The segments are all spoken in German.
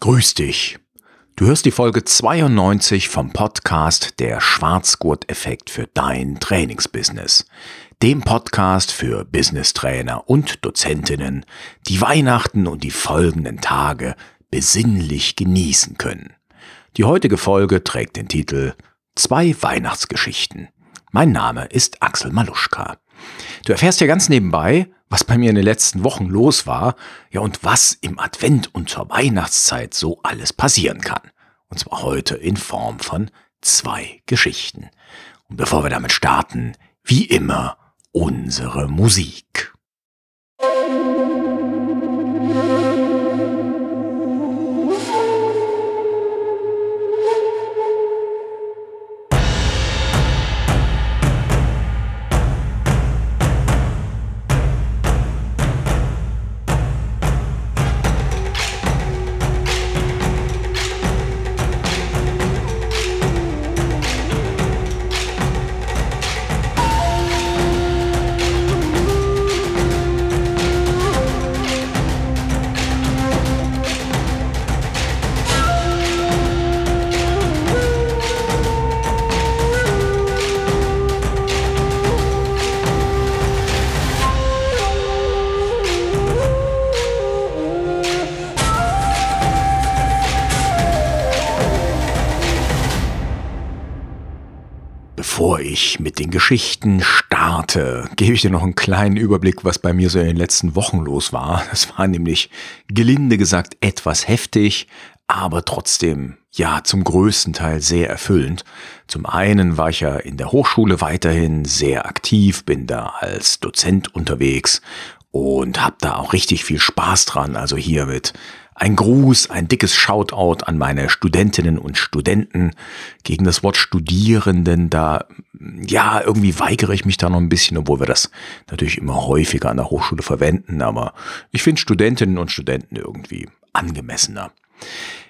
Grüß dich. Du hörst die Folge 92 vom Podcast Der Schwarzgurt-Effekt für dein Trainingsbusiness. Dem Podcast für Business-Trainer und Dozentinnen, die Weihnachten und die folgenden Tage besinnlich genießen können. Die heutige Folge trägt den Titel Zwei Weihnachtsgeschichten. Mein Name ist Axel Maluschka. Du erfährst ja ganz nebenbei, was bei mir in den letzten Wochen los war, ja und was im Advent und zur Weihnachtszeit so alles passieren kann. Und zwar heute in Form von zwei Geschichten. Und bevor wir damit starten, wie immer unsere Musik. Mit den Geschichten starte, gebe ich dir noch einen kleinen Überblick, was bei mir so in den letzten Wochen los war. Das war nämlich gelinde gesagt etwas heftig, aber trotzdem ja zum größten Teil sehr erfüllend. Zum einen war ich ja in der Hochschule weiterhin sehr aktiv, bin da als Dozent unterwegs und habe da auch richtig viel Spaß dran. Also hier mit ein Gruß, ein dickes Shoutout an meine Studentinnen und Studenten. Gegen das Wort Studierenden, da, ja, irgendwie weigere ich mich da noch ein bisschen, obwohl wir das natürlich immer häufiger an der Hochschule verwenden. Aber ich finde Studentinnen und Studenten irgendwie angemessener.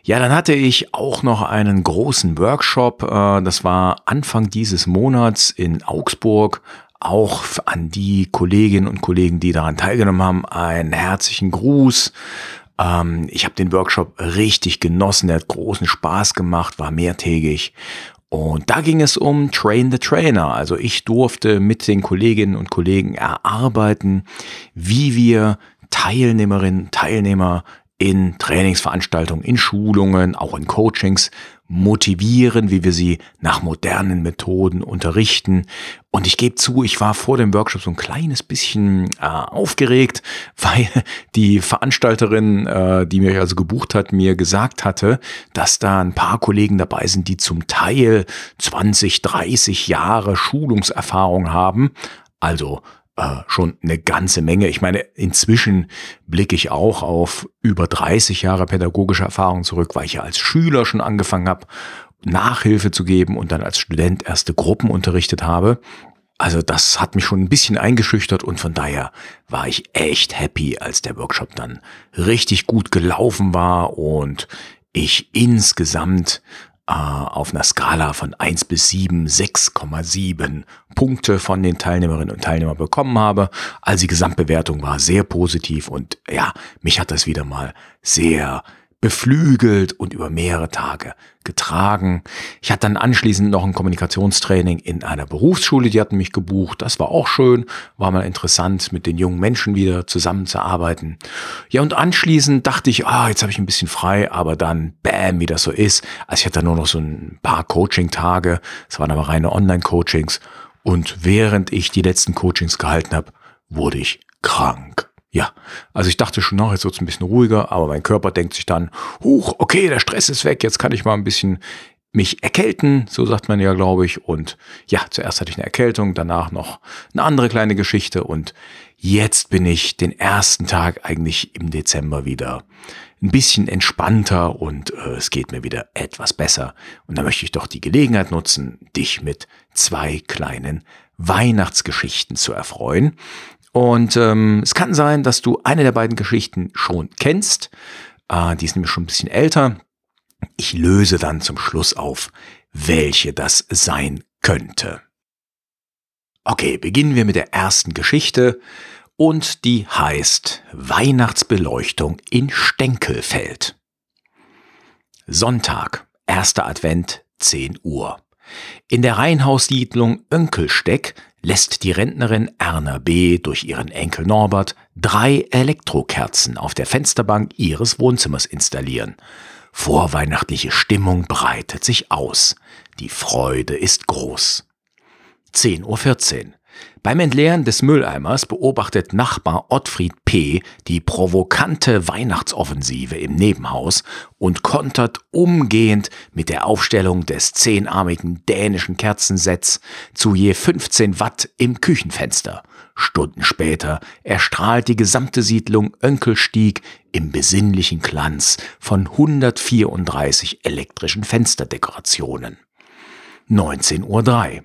Ja, dann hatte ich auch noch einen großen Workshop. Äh, das war Anfang dieses Monats in Augsburg auch an die Kolleginnen und Kollegen, die daran teilgenommen haben, einen herzlichen Gruß. Ähm, ich habe den Workshop richtig genossen, der hat großen Spaß gemacht, war mehrtägig. Und da ging es um Train the Trainer. Also ich durfte mit den Kolleginnen und Kollegen erarbeiten, wie wir Teilnehmerinnen, Teilnehmer in Trainingsveranstaltungen, in Schulungen, auch in Coachings motivieren, wie wir sie nach modernen Methoden unterrichten. Und ich gebe zu, ich war vor dem Workshop so ein kleines bisschen äh, aufgeregt, weil die Veranstalterin, äh, die mich also gebucht hat, mir gesagt hatte, dass da ein paar Kollegen dabei sind, die zum Teil 20, 30 Jahre Schulungserfahrung haben. Also äh, schon eine ganze Menge. Ich meine, inzwischen blicke ich auch auf über 30 Jahre pädagogische Erfahrung zurück, weil ich ja als Schüler schon angefangen habe, Nachhilfe zu geben und dann als Student erste Gruppen unterrichtet habe. Also das hat mich schon ein bisschen eingeschüchtert und von daher war ich echt happy, als der Workshop dann richtig gut gelaufen war und ich insgesamt äh, auf einer Skala von 1 bis 7 6,7 Punkte von den Teilnehmerinnen und Teilnehmern bekommen habe. Also die Gesamtbewertung war sehr positiv und ja, mich hat das wieder mal sehr beflügelt und über mehrere Tage getragen. Ich hatte dann anschließend noch ein Kommunikationstraining in einer Berufsschule, die hatten mich gebucht. Das war auch schön, war mal interessant, mit den jungen Menschen wieder zusammenzuarbeiten. Ja, und anschließend dachte ich, ah, jetzt habe ich ein bisschen frei, aber dann, bam, wie das so ist. Also ich hatte nur noch so ein paar Coaching-Tage, es waren aber reine Online-Coachings. Und während ich die letzten Coachings gehalten habe, wurde ich krank. Ja, also ich dachte schon noch, jetzt wird es ein bisschen ruhiger, aber mein Körper denkt sich dann, huch, okay, der Stress ist weg, jetzt kann ich mal ein bisschen mich erkälten, so sagt man ja, glaube ich. Und ja, zuerst hatte ich eine Erkältung, danach noch eine andere kleine Geschichte und jetzt bin ich den ersten Tag eigentlich im Dezember wieder ein bisschen entspannter und äh, es geht mir wieder etwas besser. Und da möchte ich doch die Gelegenheit nutzen, dich mit zwei kleinen Weihnachtsgeschichten zu erfreuen. Und ähm, es kann sein, dass du eine der beiden Geschichten schon kennst. Äh, die ist nämlich schon ein bisschen älter. Ich löse dann zum Schluss auf, welche das sein könnte. Okay, beginnen wir mit der ersten Geschichte und die heißt Weihnachtsbeleuchtung in Stenkelfeld. Sonntag, erster Advent, 10 Uhr. In der Reihenhaussiedlung Önkelsteck lässt die Rentnerin Erna B. durch ihren Enkel Norbert drei Elektrokerzen auf der Fensterbank ihres Wohnzimmers installieren. Vorweihnachtliche Stimmung breitet sich aus. Die Freude ist groß. 10.14 Uhr. Beim Entleeren des Mülleimers beobachtet Nachbar Ottfried P. die provokante Weihnachtsoffensive im Nebenhaus und kontert umgehend mit der Aufstellung des zehnarmigen dänischen Kerzensets zu je 15 Watt im Küchenfenster. Stunden später erstrahlt die gesamte Siedlung Önkelstieg im besinnlichen Glanz von 134 elektrischen Fensterdekorationen. 19.03 Uhr.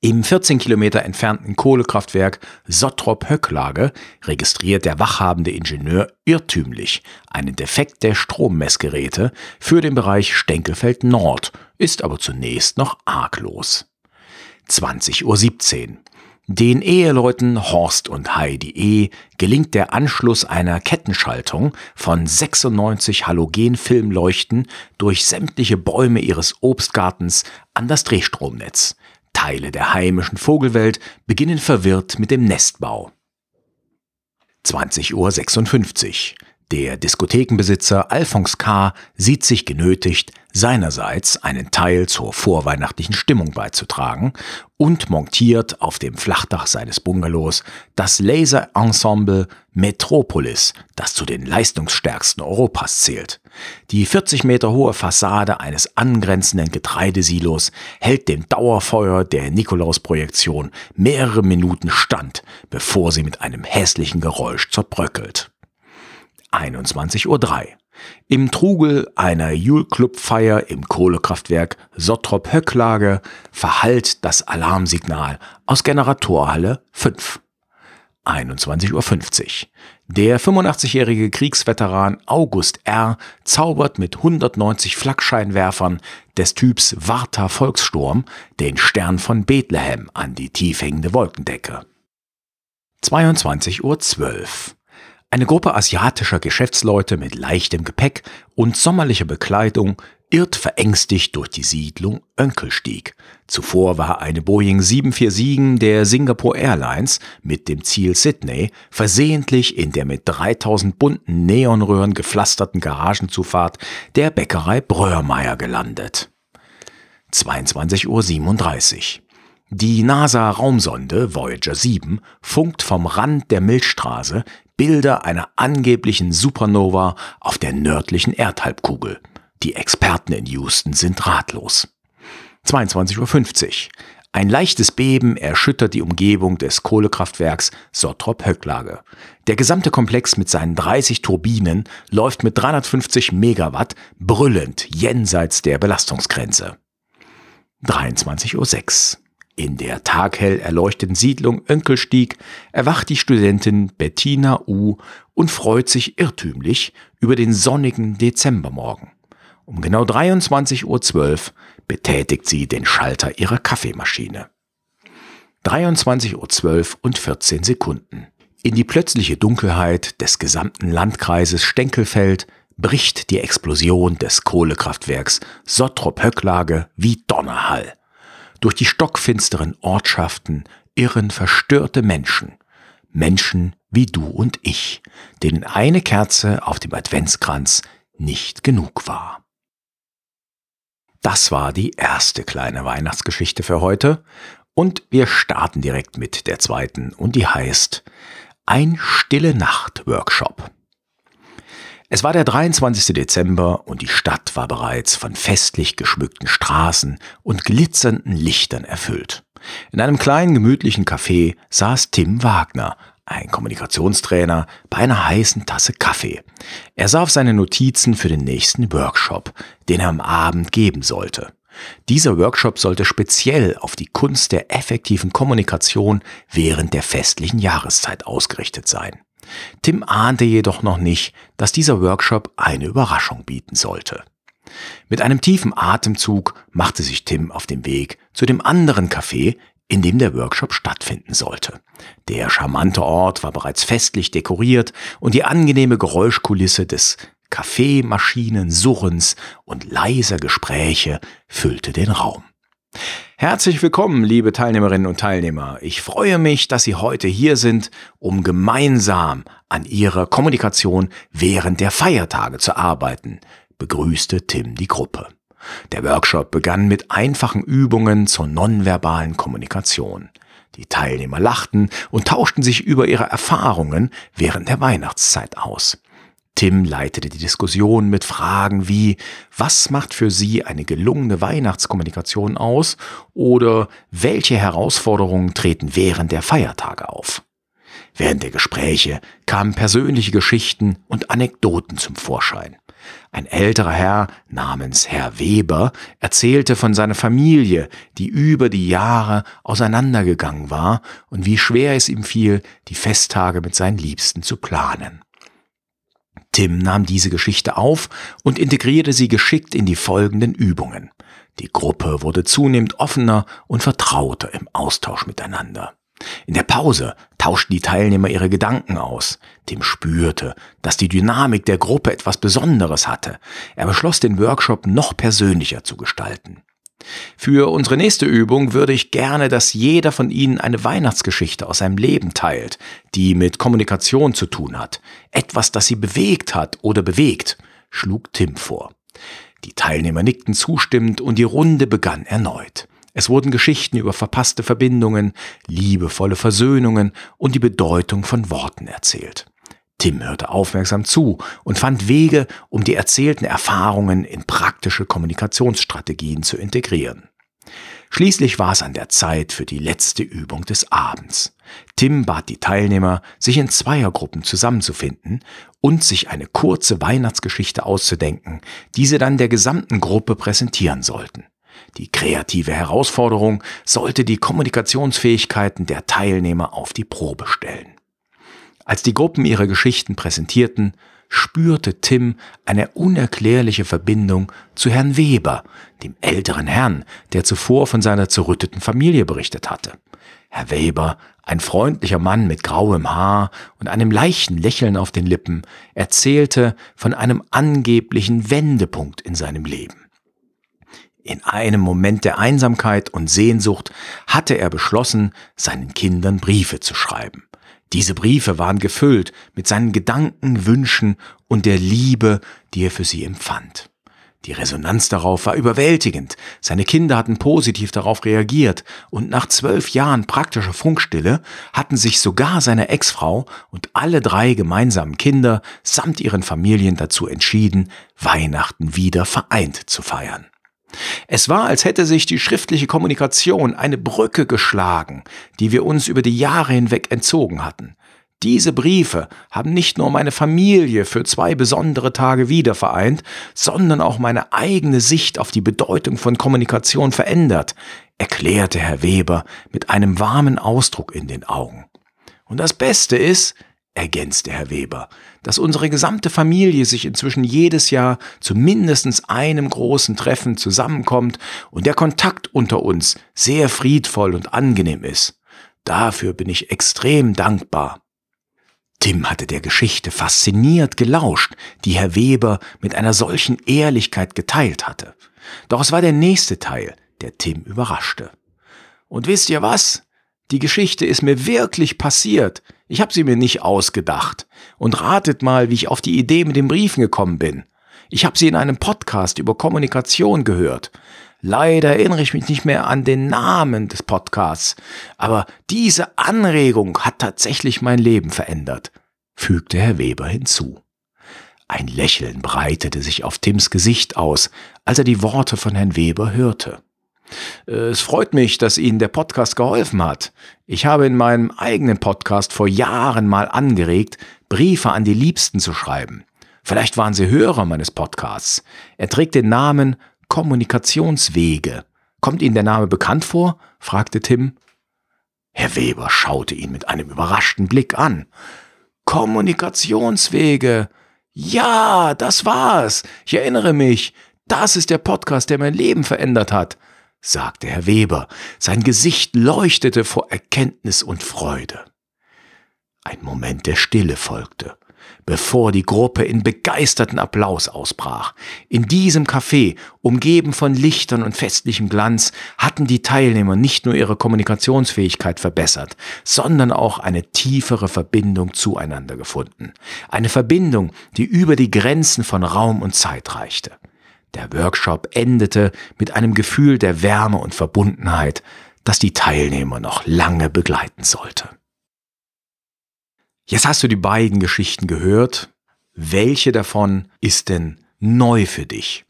Im 14 Kilometer entfernten Kohlekraftwerk Sottrop-Höcklage registriert der wachhabende Ingenieur irrtümlich einen Defekt der Strommessgeräte für den Bereich Stenkelfeld Nord, ist aber zunächst noch arglos. 20.17 Uhr. Den Eheleuten Horst und Heidi E. gelingt der Anschluss einer Kettenschaltung von 96 Halogenfilmleuchten durch sämtliche Bäume ihres Obstgartens an das Drehstromnetz. Teile der heimischen Vogelwelt beginnen verwirrt mit dem Nestbau. 20.56 Uhr. Der Diskothekenbesitzer Alphonse K. sieht sich genötigt, seinerseits einen Teil zur vorweihnachtlichen Stimmung beizutragen und montiert auf dem Flachdach seines Bungalows das Laser-Ensemble Metropolis, das zu den leistungsstärksten Europas zählt. Die 40 Meter hohe Fassade eines angrenzenden Getreidesilos hält dem Dauerfeuer der Nikolausprojektion mehrere Minuten stand, bevor sie mit einem hässlichen Geräusch zerbröckelt. 21.03 Uhr. Im Trugel einer Jule-Club-Feier im Kohlekraftwerk Sottrop-Höcklage verhallt das Alarmsignal aus Generatorhalle 5. 21.50 Uhr. Der 85-jährige Kriegsveteran August R. zaubert mit 190 Flakscheinwerfern des Typs Warta Volkssturm den Stern von Bethlehem an die tief hängende Wolkendecke. 22.12 Uhr. Eine Gruppe asiatischer Geschäftsleute mit leichtem Gepäck und sommerlicher Bekleidung irrt verängstigt durch die Siedlung Önkelstieg. Zuvor war eine Boeing 747 der Singapore Airlines mit dem Ziel Sydney versehentlich in der mit 3000 bunten Neonröhren gepflasterten Garagenzufahrt der Bäckerei Bröhrmeier gelandet. 22.37 Uhr. Die NASA-Raumsonde Voyager 7 funkt vom Rand der Milchstraße Bilder einer angeblichen Supernova auf der nördlichen Erdhalbkugel. Die Experten in Houston sind ratlos. 22.50 Uhr. Ein leichtes Beben erschüttert die Umgebung des Kohlekraftwerks Sottrop-Höcklage. Der gesamte Komplex mit seinen 30 Turbinen läuft mit 350 Megawatt brüllend jenseits der Belastungsgrenze. 23.06 Uhr. In der taghell erleuchteten Siedlung Önkelstieg erwacht die Studentin Bettina U. und freut sich irrtümlich über den sonnigen Dezembermorgen. Um genau 23.12 Uhr betätigt sie den Schalter ihrer Kaffeemaschine. 23.12 Uhr und 14 Sekunden. In die plötzliche Dunkelheit des gesamten Landkreises Stenkelfeld bricht die Explosion des Kohlekraftwerks Sottrop-Höcklage wie Donnerhall. Durch die stockfinsteren Ortschaften irren verstörte Menschen. Menschen wie du und ich, denen eine Kerze auf dem Adventskranz nicht genug war. Das war die erste kleine Weihnachtsgeschichte für heute und wir starten direkt mit der zweiten und die heißt Ein Stille Nacht Workshop. Es war der 23. Dezember und die Stadt war bereits von festlich geschmückten Straßen und glitzernden Lichtern erfüllt. In einem kleinen gemütlichen Café saß Tim Wagner, ein Kommunikationstrainer, bei einer heißen Tasse Kaffee. Er sah auf seine Notizen für den nächsten Workshop, den er am Abend geben sollte. Dieser Workshop sollte speziell auf die Kunst der effektiven Kommunikation während der festlichen Jahreszeit ausgerichtet sein. Tim ahnte jedoch noch nicht, dass dieser Workshop eine Überraschung bieten sollte. Mit einem tiefen Atemzug machte sich Tim auf den Weg zu dem anderen Café, in dem der Workshop stattfinden sollte. Der charmante Ort war bereits festlich dekoriert und die angenehme Geräuschkulisse des Kaffeemaschinen, Surrens und leiser Gespräche füllte den Raum. Herzlich willkommen, liebe Teilnehmerinnen und Teilnehmer. Ich freue mich, dass Sie heute hier sind, um gemeinsam an Ihrer Kommunikation während der Feiertage zu arbeiten, begrüßte Tim die Gruppe. Der Workshop begann mit einfachen Übungen zur nonverbalen Kommunikation. Die Teilnehmer lachten und tauschten sich über ihre Erfahrungen während der Weihnachtszeit aus. Tim leitete die Diskussion mit Fragen wie, was macht für Sie eine gelungene Weihnachtskommunikation aus oder welche Herausforderungen treten während der Feiertage auf? Während der Gespräche kamen persönliche Geschichten und Anekdoten zum Vorschein. Ein älterer Herr namens Herr Weber erzählte von seiner Familie, die über die Jahre auseinandergegangen war und wie schwer es ihm fiel, die Festtage mit seinen Liebsten zu planen. Tim nahm diese Geschichte auf und integrierte sie geschickt in die folgenden Übungen. Die Gruppe wurde zunehmend offener und vertrauter im Austausch miteinander. In der Pause tauschten die Teilnehmer ihre Gedanken aus. Tim spürte, dass die Dynamik der Gruppe etwas Besonderes hatte. Er beschloss, den Workshop noch persönlicher zu gestalten. Für unsere nächste Übung würde ich gerne, dass jeder von Ihnen eine Weihnachtsgeschichte aus seinem Leben teilt, die mit Kommunikation zu tun hat. Etwas, das Sie bewegt hat oder bewegt, schlug Tim vor. Die Teilnehmer nickten zustimmend und die Runde begann erneut. Es wurden Geschichten über verpasste Verbindungen, liebevolle Versöhnungen und die Bedeutung von Worten erzählt. Tim hörte aufmerksam zu und fand Wege, um die erzählten Erfahrungen in praktische Kommunikationsstrategien zu integrieren. Schließlich war es an der Zeit für die letzte Übung des Abends. Tim bat die Teilnehmer, sich in Zweiergruppen zusammenzufinden und sich eine kurze Weihnachtsgeschichte auszudenken, die sie dann der gesamten Gruppe präsentieren sollten. Die kreative Herausforderung sollte die Kommunikationsfähigkeiten der Teilnehmer auf die Probe stellen. Als die Gruppen ihre Geschichten präsentierten, spürte Tim eine unerklärliche Verbindung zu Herrn Weber, dem älteren Herrn, der zuvor von seiner zerrütteten Familie berichtet hatte. Herr Weber, ein freundlicher Mann mit grauem Haar und einem leichten Lächeln auf den Lippen, erzählte von einem angeblichen Wendepunkt in seinem Leben. In einem Moment der Einsamkeit und Sehnsucht hatte er beschlossen, seinen Kindern Briefe zu schreiben. Diese Briefe waren gefüllt mit seinen Gedanken, Wünschen und der Liebe, die er für sie empfand. Die Resonanz darauf war überwältigend. Seine Kinder hatten positiv darauf reagiert und nach zwölf Jahren praktischer Funkstille hatten sich sogar seine Ex-Frau und alle drei gemeinsamen Kinder samt ihren Familien dazu entschieden, Weihnachten wieder vereint zu feiern. Es war, als hätte sich die schriftliche Kommunikation eine Brücke geschlagen, die wir uns über die Jahre hinweg entzogen hatten. Diese Briefe haben nicht nur meine Familie für zwei besondere Tage wiedervereint, sondern auch meine eigene Sicht auf die Bedeutung von Kommunikation verändert, erklärte Herr Weber mit einem warmen Ausdruck in den Augen. Und das Beste ist, ergänzte Herr Weber, dass unsere gesamte Familie sich inzwischen jedes Jahr zu mindestens einem großen Treffen zusammenkommt und der Kontakt unter uns sehr friedvoll und angenehm ist. Dafür bin ich extrem dankbar. Tim hatte der Geschichte fasziniert gelauscht, die Herr Weber mit einer solchen Ehrlichkeit geteilt hatte. Doch es war der nächste Teil, der Tim überraschte. Und wisst ihr was? Die Geschichte ist mir wirklich passiert. Ich habe sie mir nicht ausgedacht. Und ratet mal, wie ich auf die Idee mit den Briefen gekommen bin. Ich habe sie in einem Podcast über Kommunikation gehört. Leider erinnere ich mich nicht mehr an den Namen des Podcasts, aber diese Anregung hat tatsächlich mein Leben verändert, fügte Herr Weber hinzu. Ein Lächeln breitete sich auf Tims Gesicht aus, als er die Worte von Herrn Weber hörte. Äh, es freut mich, dass Ihnen der Podcast geholfen hat. Ich habe in meinem eigenen Podcast vor Jahren mal angeregt, Briefe an die Liebsten zu schreiben. Vielleicht waren Sie Hörer meines Podcasts. Er trägt den Namen Kommunikationswege. Kommt Ihnen der Name bekannt vor? fragte Tim. Herr Weber schaute ihn mit einem überraschten Blick an. Kommunikationswege. Ja, das war's. Ich erinnere mich. Das ist der Podcast, der mein Leben verändert hat sagte Herr Weber, sein Gesicht leuchtete vor Erkenntnis und Freude. Ein Moment der Stille folgte, bevor die Gruppe in begeisterten Applaus ausbrach. In diesem Café, umgeben von Lichtern und festlichem Glanz, hatten die Teilnehmer nicht nur ihre Kommunikationsfähigkeit verbessert, sondern auch eine tiefere Verbindung zueinander gefunden. Eine Verbindung, die über die Grenzen von Raum und Zeit reichte. Der Workshop endete mit einem Gefühl der Wärme und Verbundenheit, das die Teilnehmer noch lange begleiten sollte. Jetzt hast du die beiden Geschichten gehört. Welche davon ist denn neu für dich?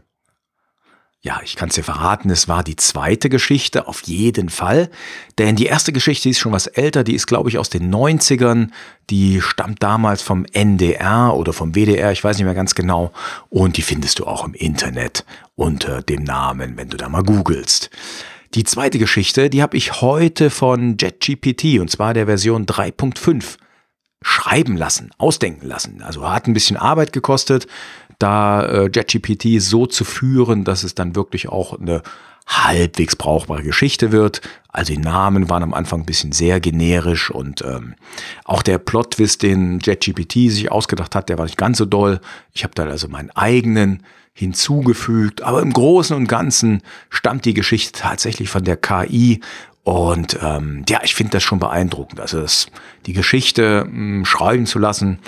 Ja, ich kann es dir verraten, es war die zweite Geschichte, auf jeden Fall. Denn die erste Geschichte ist schon was älter, die ist, glaube ich, aus den 90ern. Die stammt damals vom NDR oder vom WDR, ich weiß nicht mehr ganz genau. Und die findest du auch im Internet unter dem Namen, wenn du da mal googelst. Die zweite Geschichte, die habe ich heute von JetGPT und zwar der Version 3.5 schreiben lassen, ausdenken lassen. Also hat ein bisschen Arbeit gekostet, da äh, JetGPT so zu führen, dass es dann wirklich auch eine halbwegs brauchbare Geschichte wird. Also die Namen waren am Anfang ein bisschen sehr generisch und ähm, auch der Plot-Twist, den JetGPT sich ausgedacht hat, der war nicht ganz so doll. Ich habe dann also meinen eigenen hinzugefügt, aber im Großen und Ganzen stammt die Geschichte tatsächlich von der KI und ähm, ja, ich finde das schon beeindruckend. Also das, die Geschichte mh, hm, schreiben zu lassen,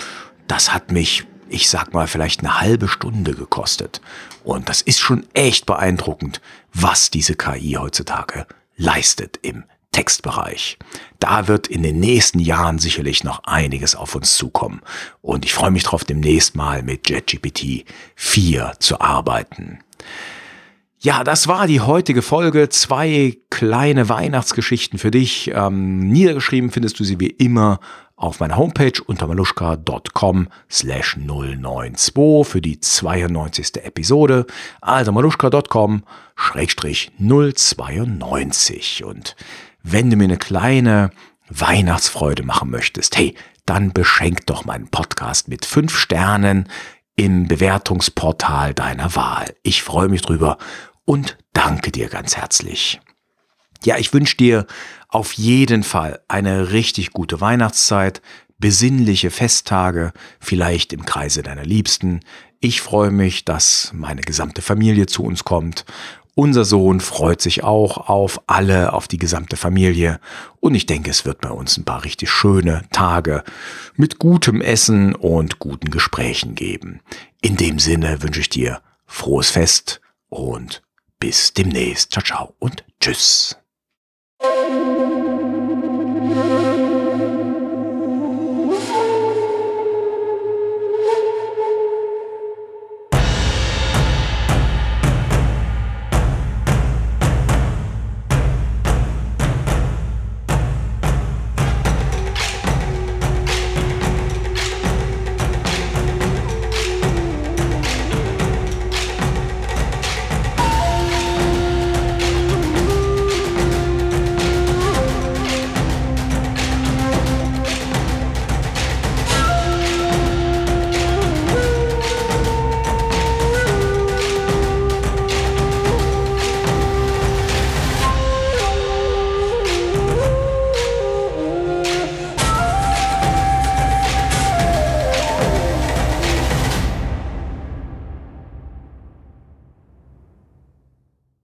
das hat mich, ich sag mal, vielleicht eine halbe Stunde gekostet. Und das ist schon echt beeindruckend, was diese KI heutzutage leistet im Textbereich. Da wird in den nächsten Jahren sicherlich noch einiges auf uns zukommen. Und ich freue mich darauf, demnächst mal mit JetGPT 4 zu arbeiten. Ja, das war die heutige Folge. Zwei kleine Weihnachtsgeschichten für dich. Ähm, niedergeschrieben findest du sie wie immer auf meiner Homepage unter maluschka.com slash 092 für die 92. Episode. Also maluschka.com schrägstrich 092. Und wenn du mir eine kleine Weihnachtsfreude machen möchtest, hey, dann beschenk doch meinen Podcast mit fünf Sternen im Bewertungsportal deiner Wahl. Ich freue mich drüber und danke dir ganz herzlich. Ja, ich wünsche dir auf jeden Fall eine richtig gute Weihnachtszeit, besinnliche Festtage, vielleicht im Kreise deiner Liebsten. Ich freue mich, dass meine gesamte Familie zu uns kommt. Unser Sohn freut sich auch auf alle, auf die gesamte Familie. Und ich denke, es wird bei uns ein paar richtig schöne Tage mit gutem Essen und guten Gesprächen geben. In dem Sinne wünsche ich dir frohes Fest und bis demnächst. Ciao, ciao und tschüss.